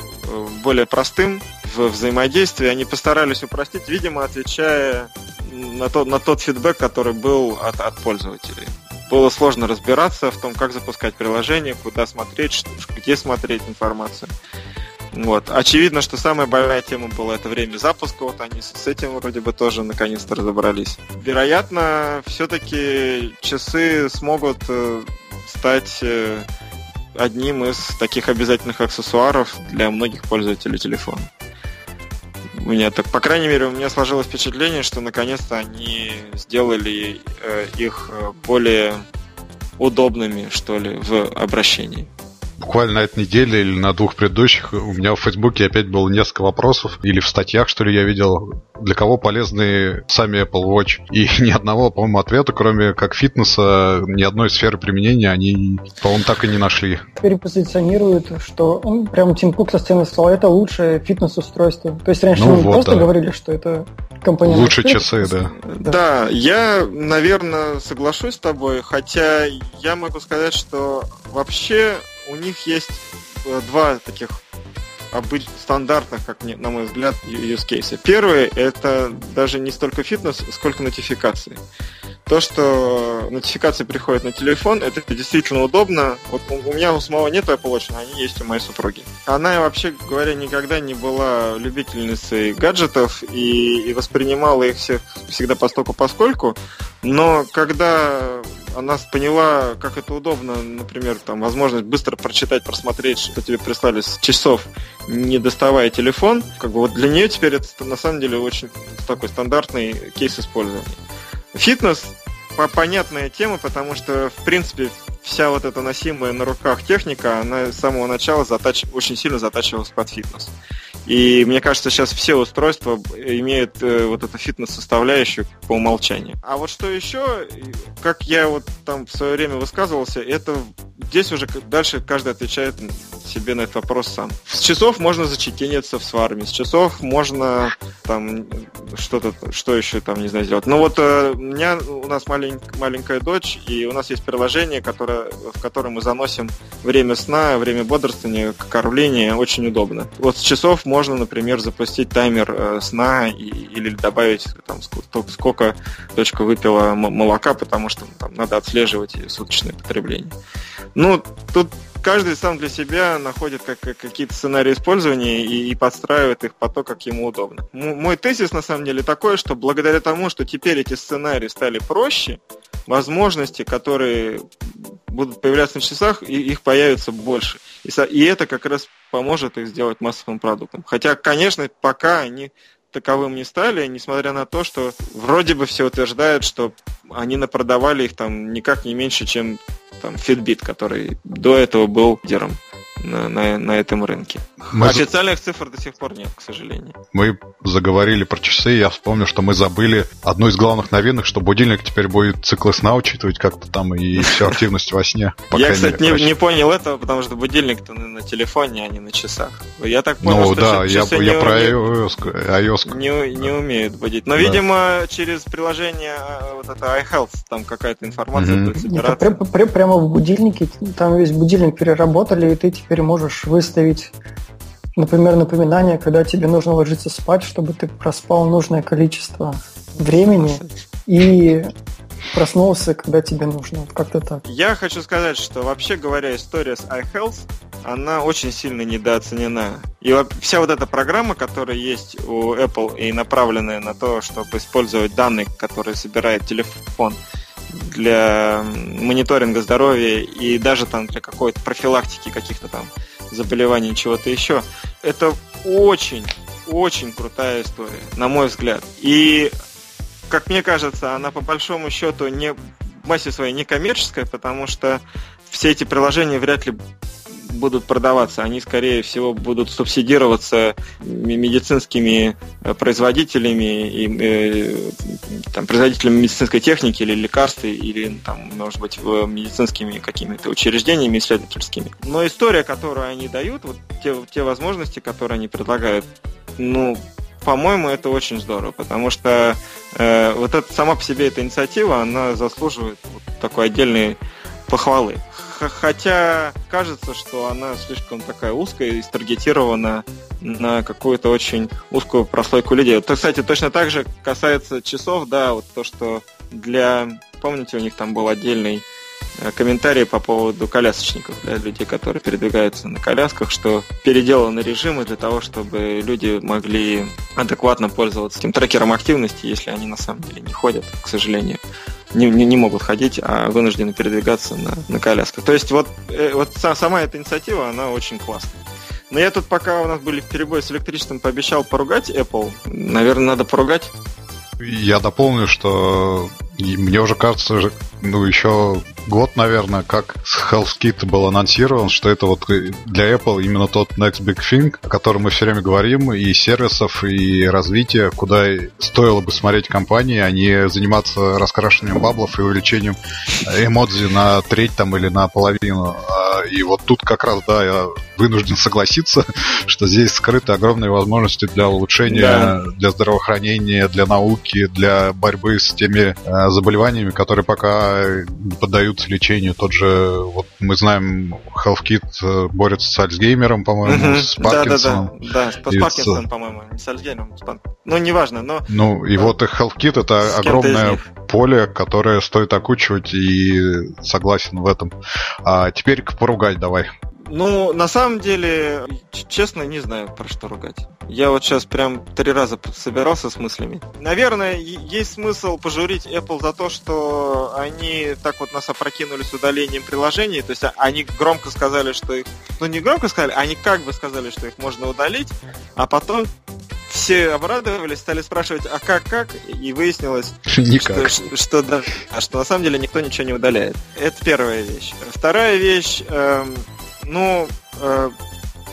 более простым в взаимодействии. Они постарались упростить, видимо, отвечая на тот, на тот фидбэк, который был от, от пользователей. Было сложно разбираться в том, как запускать приложение, куда смотреть, где смотреть информацию. Вот. Очевидно, что самая больная тема была это время запуска. Вот они с этим вроде бы тоже наконец-то разобрались. Вероятно, все-таки часы смогут э, стать э, одним из таких обязательных аксессуаров для многих пользователей телефона. У меня так, по крайней мере, у меня сложилось впечатление, что наконец-то они сделали э, их более удобными, что ли, в обращении буквально на этой неделе или на двух предыдущих у меня в Фейсбуке опять было несколько вопросов, или в статьях, что ли, я видел, для кого полезны сами Apple Watch. И ни одного, по-моему, ответа, кроме как фитнеса, ни одной сферы применения они, по-моему, так и не нашли. Теперь позиционируют, что он прям Тим Кук со сцены сказал, это лучшее фитнес-устройство. То есть раньше ну, мы вот, просто да. говорили, что это компания... Лучше часы, да. да. Да, я, наверное, соглашусь с тобой, хотя я могу сказать, что вообще у них есть э, два таких стандартных, как мне, на мой взгляд, use cases. Первый – это даже не столько фитнес, сколько нотификации. То, что нотификации приходят на телефон, это действительно удобно. Вот у меня у самого нет Apple Watch, но они есть у моей супруги. Она, вообще говоря, никогда не была любительницей гаджетов и, и воспринимала их всех всегда постоку поскольку. Но когда она поняла, как это удобно, например, там возможность быстро прочитать, просмотреть, что тебе прислали с часов, не доставая телефон, как бы вот для нее теперь это на самом деле очень такой стандартный кейс использования. Фитнес понятная тема, потому что, в принципе, вся вот эта носимая на руках техника, она с самого начала затач... очень сильно затачивалась под фитнес. И мне кажется, сейчас все устройства имеют э, вот эту фитнес-составляющую по умолчанию. А вот что еще, как я вот там в свое время высказывался, это здесь уже дальше каждый отвечает себе на этот вопрос сам. С часов можно зачекиниться в сварме, с часов можно там что-то, что еще там, не знаю, сделать. Ну вот э, у меня, у нас малень, маленькая дочь, и у нас есть приложение, которое, в котором мы заносим время сна, время бодрствования, кормления, очень удобно. Вот с часов можно, например, запустить таймер э, сна или добавить там сколько дочка выпила молока, потому что там надо отслеживать суточное потребление. Ну, тут каждый сам для себя находит как, как, какие-то сценарии использования и, подстраивает их по то, как ему удобно. Мой тезис на самом деле такой, что благодаря тому, что теперь эти сценарии стали проще, возможности, которые будут появляться на часах, их появится больше. И это как раз поможет их сделать массовым продуктом. Хотя, конечно, пока они таковым не стали, несмотря на то, что вроде бы все утверждают, что они напродавали их там никак не меньше, чем там Fitbit, который до этого был лидером на, на, на этом рынке. Мы Официальных цифр до сих пор нет, к сожалению. Мы заговорили про часы, я вспомнил, что мы забыли одну из главных новинок, что будильник теперь будет циклы сна учитывать как-то там и всю активность во сне. Я, кстати, не, не понял этого, потому что будильник-то на телефоне, а не на часах. Я так понял, ну, что да, я, я про iOS, iOS. Не, не умеют будить. Но, да. видимо, через приложение а, вот это iHealth там какая-то информация mm-hmm. будет собираться. Нет, прямо в будильнике, там весь будильник переработали, и ты теперь можешь выставить Например, напоминание, когда тебе нужно ложиться спать, чтобы ты проспал нужное количество времени и проснулся, когда тебе нужно. Как-то так. Я хочу сказать, что вообще говоря, история с iHealth, она очень сильно недооценена. И вся вот эта программа, которая есть у Apple и направленная на то, чтобы использовать данные, которые собирает телефон для мониторинга здоровья и даже там для какой-то профилактики каких-то там заболеваний, чего-то еще. Это очень, очень крутая история, на мой взгляд. И, как мне кажется, она по большому счету не массе своей не коммерческая, потому что все эти приложения вряд ли будут продаваться, они, скорее всего, будут субсидироваться медицинскими э, производителями и э, там, производителями медицинской техники или лекарств, или, там, может быть, медицинскими какими-то учреждениями исследовательскими. Но история, которую они дают, вот те, те возможности, которые они предлагают, ну, по-моему, это очень здорово, потому что э, вот эта сама по себе эта инициатива, она заслуживает вот такой отдельной похвалы. Хотя кажется, что она слишком такая узкая и старгетирована на какую-то очень узкую прослойку людей. Вот, кстати, точно так же касается часов, да, вот то, что для... Помните, у них там был отдельный комментарии по поводу колясочников, для людей, которые передвигаются на колясках, что переделаны режимы для того, чтобы люди могли адекватно пользоваться этим трекером активности, если они на самом деле не ходят, к сожалению. Не, не, не могут ходить, а вынуждены передвигаться на, на колясках. То есть вот, э, вот сама эта инициатива, она очень классная. Но я тут, пока у нас были перебои с электричеством, пообещал поругать Apple. Наверное, надо поругать. Я дополню, что мне уже кажется, ну, еще год, наверное, как HealthKit был анонсирован, что это вот для Apple именно тот next big thing, о котором мы все время говорим, и сервисов, и развития, куда стоило бы смотреть компании, а не заниматься раскрашиванием баблов и увеличением эмодзи на треть там или на половину. А, и вот тут как раз, да, я вынужден согласиться, что здесь скрыты огромные возможности для улучшения, да. для здравоохранения, для науки, для борьбы с теми э, заболеваниями, которые пока не поддаются лечению. Тот же, вот мы знаем, HealthKit э, борется с Альцгеймером, по-моему, с Паркинсоном. Да, да, да, с, с Паркинсоном, по-моему, не с Альцгеймером. С Пар... Ну, неважно, но... Ну, и да. вот HealthKit это с огромное поле, которое стоит окучивать, и согласен в этом. А теперь к поругать давай. Ну, на самом деле, честно, не знаю, про что ругать. Я вот сейчас прям три раза собирался с мыслями. Наверное, есть смысл пожурить Apple за то, что они так вот нас опрокинули с удалением приложений. То есть а, они громко сказали, что их... Ну, не громко сказали, они как бы сказали, что их можно удалить, а потом все обрадовались, стали спрашивать, а как, как? И выяснилось, Никак. Что, что, да, а что на самом деле никто ничего не удаляет. Это первая вещь. Вторая вещь... Эм, ну, э,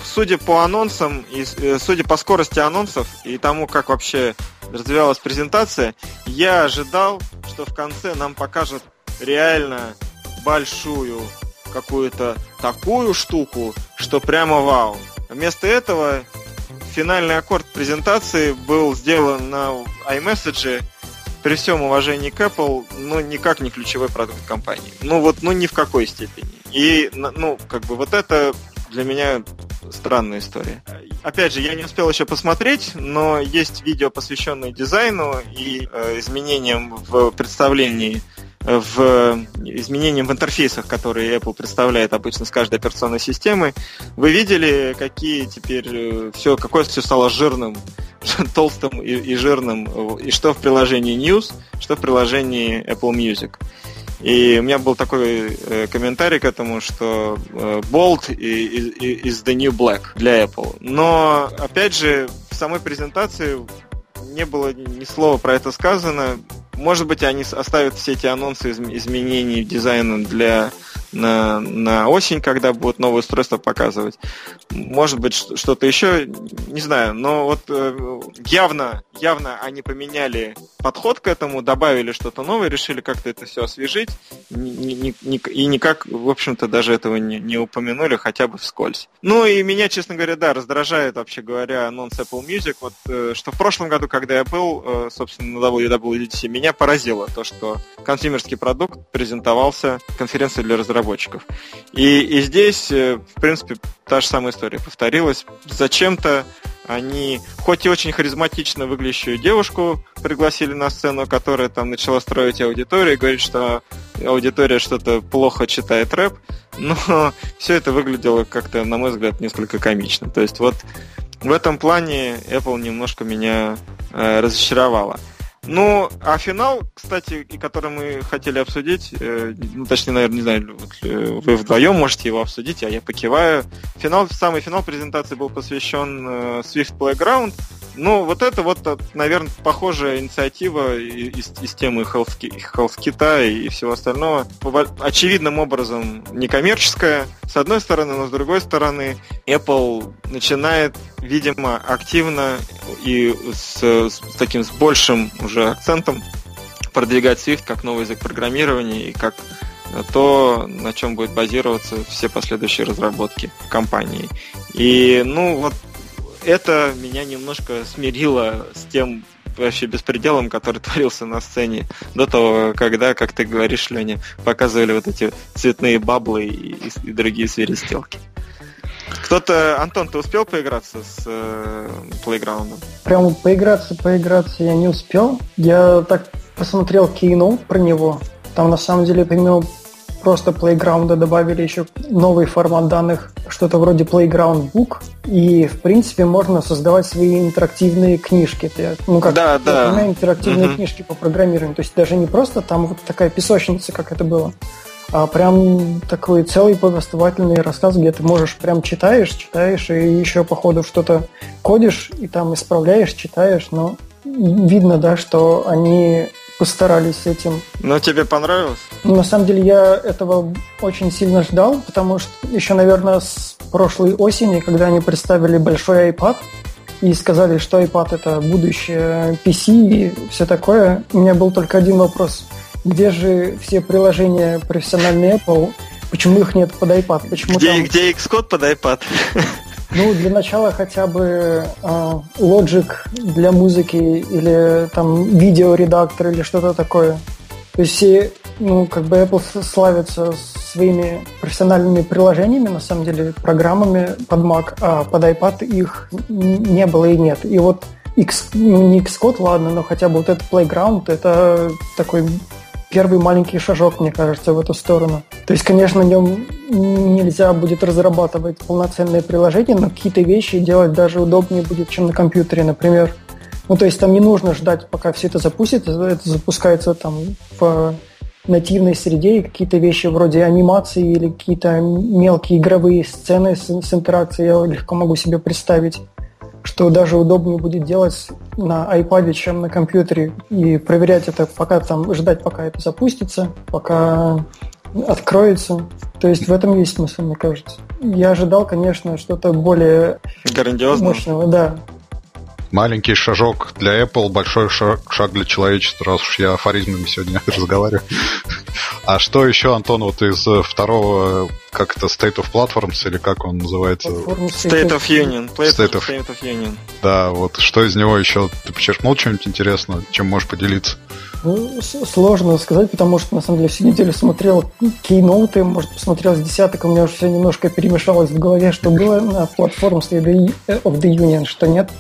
судя по анонсам и э, судя по скорости анонсов и тому, как вообще развивалась презентация, я ожидал, что в конце нам покажут реально большую какую-то такую штуку, что прямо вау. Вместо этого финальный аккорд презентации был сделан на iMessage при всем уважении к Apple, ну, никак не ключевой продукт компании. Ну, вот, ну, ни в какой степени. И, ну, как бы вот это для меня странная история. Опять же, я не успел еще посмотреть, но есть видео, посвященное дизайну и э, изменениям в представлении в изменениям в интерфейсах, которые Apple представляет обычно с каждой операционной системой. Вы видели, какие теперь э, все, какое все стало жирным, толстым и, и жирным, и что в приложении News, что в приложении Apple Music. И у меня был такой э, комментарий к этому, что э, Bold is the new black для Apple. Но, опять же, в самой презентации не было ни слова про это сказано. Может быть, они оставят все эти анонсы изменений дизайна для на, на осень, когда будут новые устройства показывать. Может быть, что-то еще, не знаю, но вот э, явно, явно они поменяли подход к этому, добавили что-то новое, решили как-то это все освежить, и никак, в общем-то, даже этого не, не упомянули, хотя бы вскользь. Ну и меня, честно говоря, да, раздражает, вообще говоря, анонс Apple Music, вот, э, что в прошлом году, когда я был, э, собственно, на WWDC, меня поразило то, что консюмерский продукт презентовался конференции для разработчиков. И, и здесь, э, в принципе, та же самая история повторилась. Зачем-то они, хоть и очень харизматично выглядящую девушку пригласили на сцену, которая там начала строить аудиторию и говорит, что аудитория что-то плохо читает рэп, но все это выглядело как-то, на мой взгляд, несколько комично. То есть вот в этом плане Apple немножко меня э, разочаровала. Ну, а финал, кстати, который мы хотели обсудить, э, ну, точнее, наверное, не знаю, э, вы вдвоем можете его обсудить, а я покиваю. Финал, самый финал презентации был посвящен э, Swift Playground. Ну, вот это вот, э, наверное, похожая инициатива из, из темы Health, и всего остального. Очевидным образом некоммерческая, с одной стороны, но с другой стороны, Apple начинает, видимо, активно и с, с таким с большим уже акцентом продвигать Swift как новый язык программирования и как то, на чем будет базироваться все последующие разработки компании. И, ну, вот это меня немножко смирило с тем вообще беспределом, который творился на сцене до того, когда, как ты говоришь, Леня, показывали вот эти цветные баблы и, и другие свиристелки. Кто-то, Антон, ты успел поиграться с э, Playground? Прямо поиграться, поиграться я не успел. Я так посмотрел кино про него. Там на самом деле помимо просто Playground добавили еще новый формат данных, что-то вроде Playground Book, и, в принципе, можно создавать свои интерактивные книжки. Ну, как да, да. Понимаю, интерактивные угу. книжки по программированию. То есть даже не просто там вот такая песочница, как это было, а прям такой целый повествовательный рассказ, где ты можешь прям читаешь, читаешь, и еще по ходу что-то кодишь, и там исправляешь, читаешь, но видно, да, что они постарались с этим. Но тебе понравилось? На самом деле я этого очень сильно ждал, потому что еще, наверное, с прошлой осени, когда они представили большой iPad и сказали, что iPad это будущее PC и все такое, у меня был только один вопрос. Где же все приложения профессиональные Apple? Почему их нет под iPad? Почему где, там... где Xcode под iPad? Ну, для начала хотя бы э, Logic для музыки или там видеоредактор или что-то такое. То есть все, ну, как бы Apple славится своими профессиональными приложениями, на самом деле, программами под Mac, а под iPad их не было и нет. И вот X, ну, не Xcode, ладно, но хотя бы вот этот Playground, это такой первый маленький шажок, мне кажется, в эту сторону. То есть, конечно, на нем нельзя будет разрабатывать полноценное приложение, но какие-то вещи делать даже удобнее будет, чем на компьютере, например. Ну, то есть там не нужно ждать, пока все это запустится. Это запускается там в нативной среде, и какие-то вещи вроде анимации или какие-то мелкие игровые сцены с, с интеракцией я легко могу себе представить что даже удобнее будет делать на iPad, чем на компьютере, и проверять это, пока там, ждать, пока это запустится, пока откроется. То есть в этом есть смысл, мне кажется. Я ожидал, конечно, что-то более Грандиозного. мощного, да. Маленький шажок для Apple, большой шаг, шаг для человечества, раз уж я афоризмами сегодня разговариваю. А что еще, Антон, вот из второго как это, State of Platforms, или как он называется? State of Union. State of... State of Union. Да, вот что из него еще? Ты почерпнул что-нибудь интересного, чем можешь поделиться? Ну, сложно сказать, потому что, на самом деле, всю неделю смотрел кейноуты, может, посмотрел с десяток, у меня уже все немножко перемешалось в голове, что было на платформе State of the Union, что нет.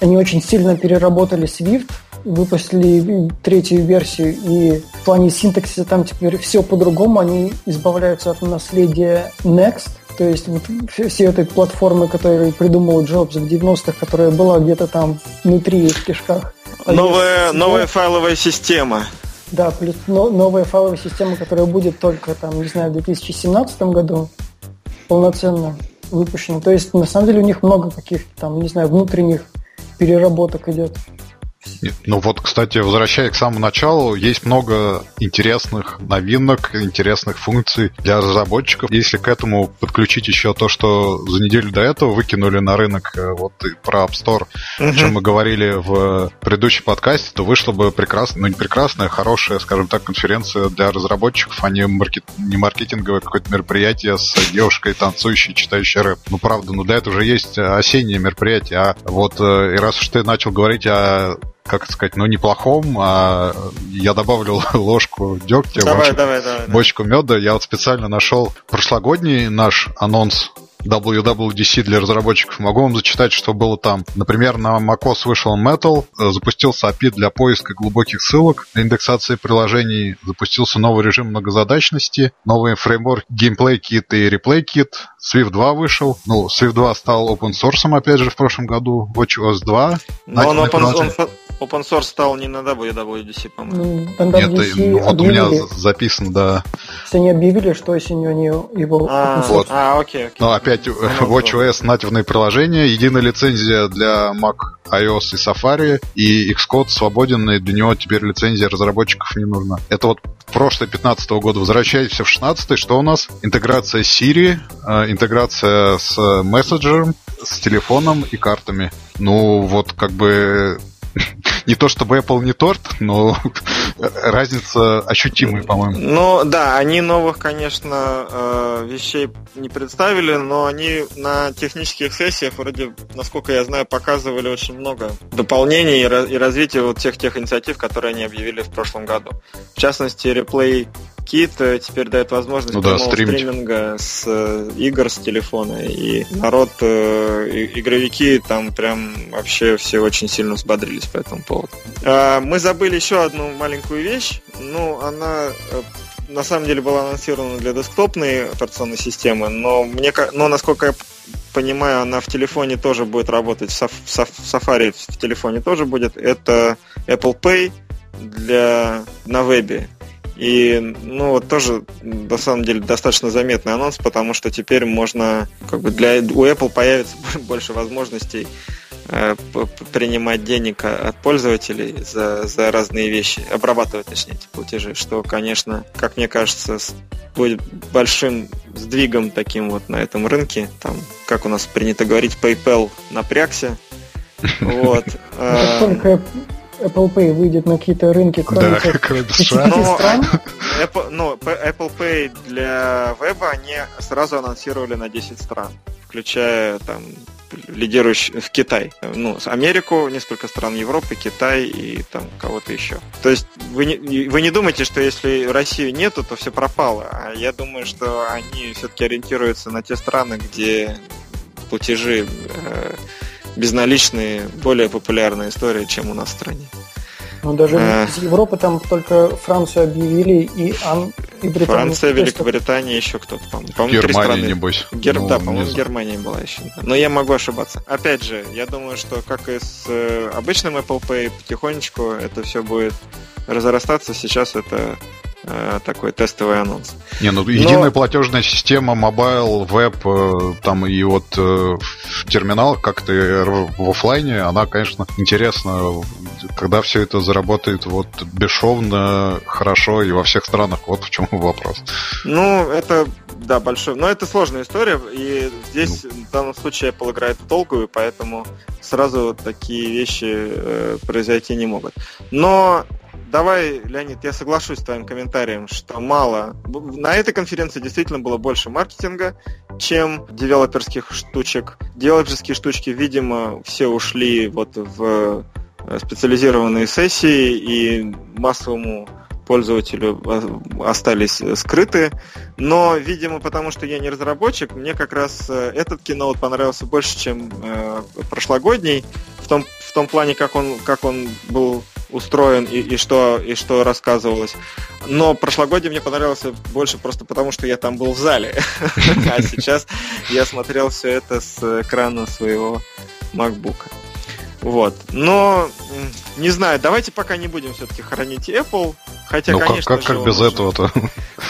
Они очень сильно переработали Swift, выпустили третью версию, и в плане синтаксиса там теперь все по-другому, они избавляются от наследия Next, то есть вот все этой платформы, которую придумал Джобс в 90-х, которая была где-то там внутри в кишках. Новая, новая файловая система. Да, плюс новая файловая система, которая будет только там, не знаю, в 2017 году полноценно выпущена. То есть, на самом деле, у них много каких-то там, не знаю, внутренних переработок идет. Ну вот, кстати, возвращаясь к самому началу, есть много интересных новинок, интересных функций для разработчиков. Если к этому подключить еще то, что за неделю до этого выкинули на рынок э, вот про App Store, uh-huh. о чем мы говорили в предыдущем подкасте, то вышла бы прекрасная, ну не прекрасная, хорошая, скажем так, конференция для разработчиков, а не, маркет, не маркетинговое какое-то мероприятие с девушкой, танцующей, читающей рэп. Ну правда, ну для этого уже есть осеннее мероприятие. А вот э, и раз уж ты начал говорить о как сказать, ну, неплохом, а я добавлю ложку дегтя, давай, бочку, давай, давай, бочку меда. Я вот специально нашел прошлогодний наш анонс WWDC для разработчиков. Могу вам зачитать, что было там. Например, на macOS вышел Metal, э, запустился API для поиска глубоких ссылок, индексации приложений, запустился новый режим многозадачности, новый фреймворк Gameplay Kit и Replay Kit, Swift 2 вышел. Ну, Swift 2 стал open source, опять же, в прошлом году. WatchOS 2. Но он open, он, open source стал не на WWDC, по-моему. Ну, Нет, ну, вот у меня записано, да. Они объявили, что осенью они его а, вот. а, окей, окей. Ну, опять ну, WatchOS нативные приложения, единая лицензия для Mac iOS и Safari, и Xcode свободен, и для него теперь лицензия разработчиков не нужна. Это вот прошлое 15 года. Возвращаясь все в 16 что у нас? Интеграция Siri, э, интеграция с мессенджером, с телефоном и картами. Ну, вот как бы не то чтобы Apple не торт, но разница ощутимая, по-моему. Ну да, они новых, конечно, э, вещей не представили, но они на технических сессиях вроде, насколько я знаю, показывали очень много дополнений и развития вот тех тех инициатив, которые они объявили в прошлом году. В частности, реплей Kit э, теперь дает возможность ну, да, стриминга с э, игр с телефона. И народ, э, игровики там прям вообще все очень сильно взбодрились по этому поводу. А, мы забыли еще одну маленькую вещь. Ну, она на самом деле была анонсирована для десктопной операционной системы, но мне, но насколько я понимаю, она в телефоне тоже будет работать, в Safari в телефоне тоже будет. Это Apple Pay для на вебе. И, ну, тоже, на самом деле, достаточно заметный анонс, потому что теперь можно, как бы, для, у Apple появится больше возможностей э, принимать денег от пользователей за, за разные вещи, обрабатывать, точнее, эти платежи, что, конечно, как мне кажется, будет большим сдвигом таким вот на этом рынке. Там, как у нас принято говорить, PayPal напрягся. Вот. Apple Pay выйдет на какие-то рынки, кроме да, как кроме стран. Apple, ну, Apple Pay для веба они сразу анонсировали на 10 стран, включая там лидирующий в Китай. Ну, Америку, несколько стран Европы, Китай и там кого-то еще. То есть вы не, вы не думаете, что если Россию нету, то все пропало. А я думаю, что они все-таки ориентируются на те страны, где платежи э, безналичные более популярная история, чем у нас в стране. Ну, даже а... из Европы там только Францию объявили и, Ан... и Британию. Франция, Великобритания, еще кто-то, по-моему. по Германия, три страны. небось. Гер... Ну, да, по-моему, Германия была еще. Но я могу ошибаться. Опять же, я думаю, что как и с э, обычным Apple Pay, потихонечку это все будет разрастаться. Сейчас это Э, такой тестовый анонс. Не, ну единая Но... платежная система, mobile, web, э, там и вот э, в терминалах как-то в офлайне, она, конечно, интересна, когда все это заработает вот бесшовно, хорошо и во всех странах. Вот в чем вопрос. Ну, это да, большой. Но это сложная история, и здесь ну. в данном случае Apple играет в долгую, поэтому сразу такие вещи э, произойти не могут. Но давай, Леонид, я соглашусь с твоим комментарием, что мало. На этой конференции действительно было больше маркетинга, чем девелоперских штучек. Девелоперские штучки, видимо, все ушли вот в э, специализированные сессии и массовому пользователю остались скрыты. Но, видимо, потому что я не разработчик, мне как раз э, этот кино понравился больше, чем э, прошлогодний. В том, в том плане, как он, как он был устроен и, и, что, и что рассказывалось. Но прошлогодний мне понравился больше просто потому, что я там был в зале. А сейчас я смотрел все это с экрана своего MacBook. Вот. Но, не знаю, давайте пока не будем все-таки хранить Apple. Хотя, ну, конечно как, как, как без этого-то?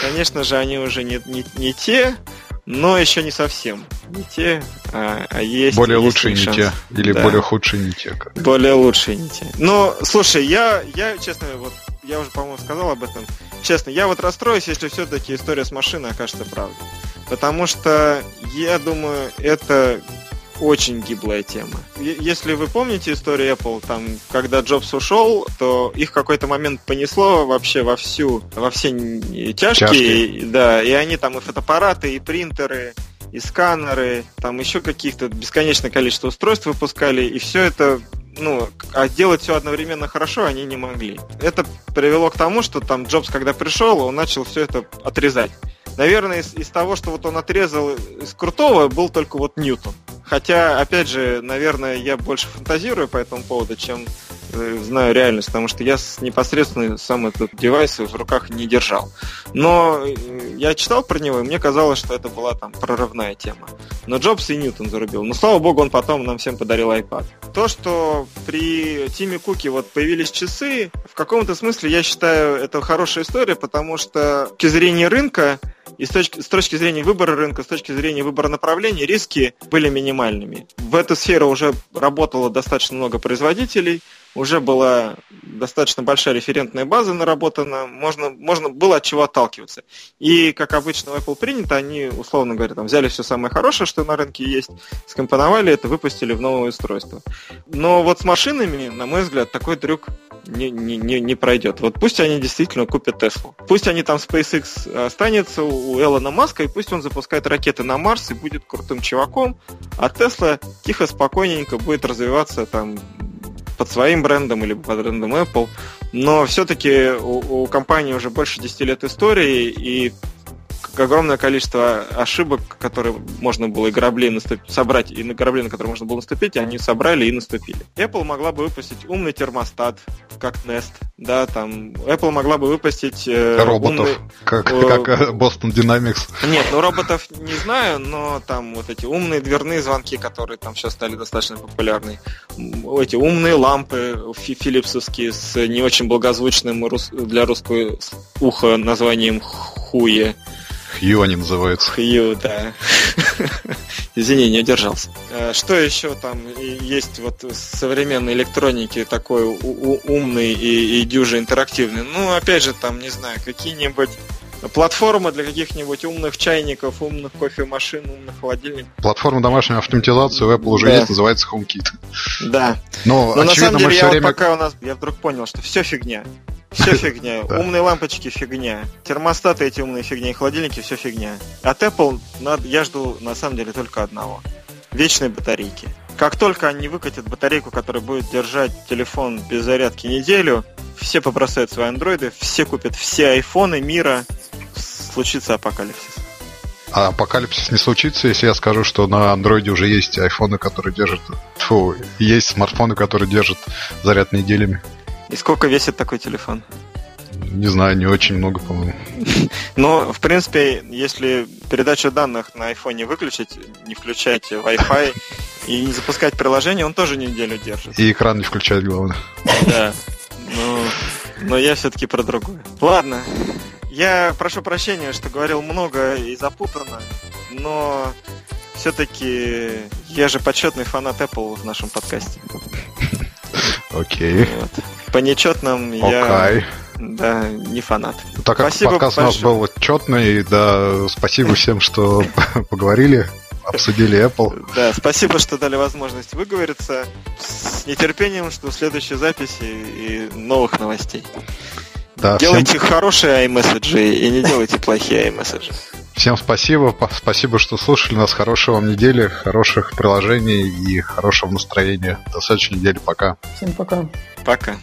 Конечно же, они уже не, не, не те, но еще не совсем. Не те, а, а есть. Более есть лучшие не те. Или да. более худшие не те. Как. Более лучшие не те. Но, слушай, я, я, честно, вот я уже, по-моему, сказал об этом. Честно, я вот расстроюсь, если все-таки история с машиной окажется правдой. Потому что, я думаю, это очень гиблая тема. Если вы помните историю Apple, там, когда Джобс ушел, то их в какой-то момент понесло вообще во всю, во все тяжкие, да, и они там и фотоаппараты, и принтеры, и сканеры, там еще каких-то бесконечное количество устройств выпускали, и все это ну, а делать все одновременно хорошо они не могли. Это привело к тому, что там Джобс, когда пришел, он начал все это отрезать. Наверное, из, из того, что вот он отрезал из крутого, был только вот Ньютон. Хотя, опять же, наверное, я больше фантазирую по этому поводу, чем знаю реальность, потому что я непосредственно сам этот девайс в руках не держал. Но э, я читал про него, и мне казалось, что это была там прорывная тема. Но Джобс и Ньютон зарубил. Но слава богу, он потом нам всем подарил iPad. То, что при Тиме Куке вот появились часы, в каком-то смысле я считаю это хорошая история, потому что с точки зрения рынка и с точки, с точки зрения выбора рынка, с точки зрения выбора направлений, риски были минимальными. В эту сферу уже работало достаточно много производителей, уже была достаточно большая референтная база наработана, можно, можно было от чего отталкиваться. И, как обычно в Apple принято, они, условно говоря, там, взяли все самое хорошее, что на рынке есть, скомпоновали это, выпустили в новое устройство. Но вот с машинами, на мой взгляд, такой трюк не, не, не, не пройдет. Вот пусть они действительно купят Теслу. Пусть они там SpaceX останется у Элона Маска, и пусть он запускает ракеты на Марс и будет крутым чуваком, а Тесла тихо, спокойненько будет развиваться там под своим брендом или под брендом Apple. Но все-таки у, у компании уже больше 10 лет истории, и огромное количество ошибок, которые можно было и грабли наступ... собрать, и на корабли, на которые можно было наступить, они собрали и наступили. Apple могла бы выпустить умный термостат, как Nest, да, там Apple могла бы выпустить э, роботов, умный, как, э, как э, Boston Dynamics. Нет, ну роботов не знаю, но там вот эти умные дверные звонки, которые там сейчас стали достаточно популярны, эти умные лампы филипсовские с не очень благозвучным для русского уха названием хуе. Хью они называются. Хью, да. Извини, не удержался. Э, что еще там есть вот в современной электронике такой умный и, и дюже интерактивный? Ну, опять же, там, не знаю, какие-нибудь платформы для каких-нибудь умных чайников, умных кофемашин, умных холодильников. Платформа домашней автоматизации у Apple уже да. есть, называется HomeKit. Да. Но, Но на самом деле, я время... вот пока у нас, я вдруг понял, что все фигня. Все фигня. Умные лампочки фигня. Термостаты эти умные фигня. И холодильники все фигня. От Apple я жду на самом деле только одного. Вечной батарейки. Как только они выкатят батарейку, которая будет держать телефон без зарядки неделю, все побросают свои андроиды, все купят все айфоны мира, случится апокалипсис. А апокалипсис не случится, если я скажу, что на андроиде уже есть айфоны, которые держат... Фу, есть смартфоны, которые держат заряд неделями. И сколько весит такой телефон? Не знаю, не очень много, по-моему. Но, в принципе, если передачу данных на айфоне выключить, не включать Wi-Fi и не запускать приложение, он тоже неделю держит. И экран не включать, главное. Да. Но, но я все-таки про другое. Ладно. Я прошу прощения, что говорил много и запутанно, но все-таки я же почетный фанат Apple в нашем подкасте. Окей. Вот. По нечетным я... Да, не фанат. Ну, так как спасибо подкаст у нас был четный, да, спасибо всем, что поговорили, обсудили Apple. Да, спасибо, что дали возможность выговориться. С нетерпением жду следующей записи и новых новостей. Да, делайте всем... хорошие iMessage и не делайте плохие iMessage. Всем спасибо. Спасибо, что слушали нас. Хорошей вам недели, хороших приложений и хорошего настроения. До следующей недели. Пока. Всем пока. Пока.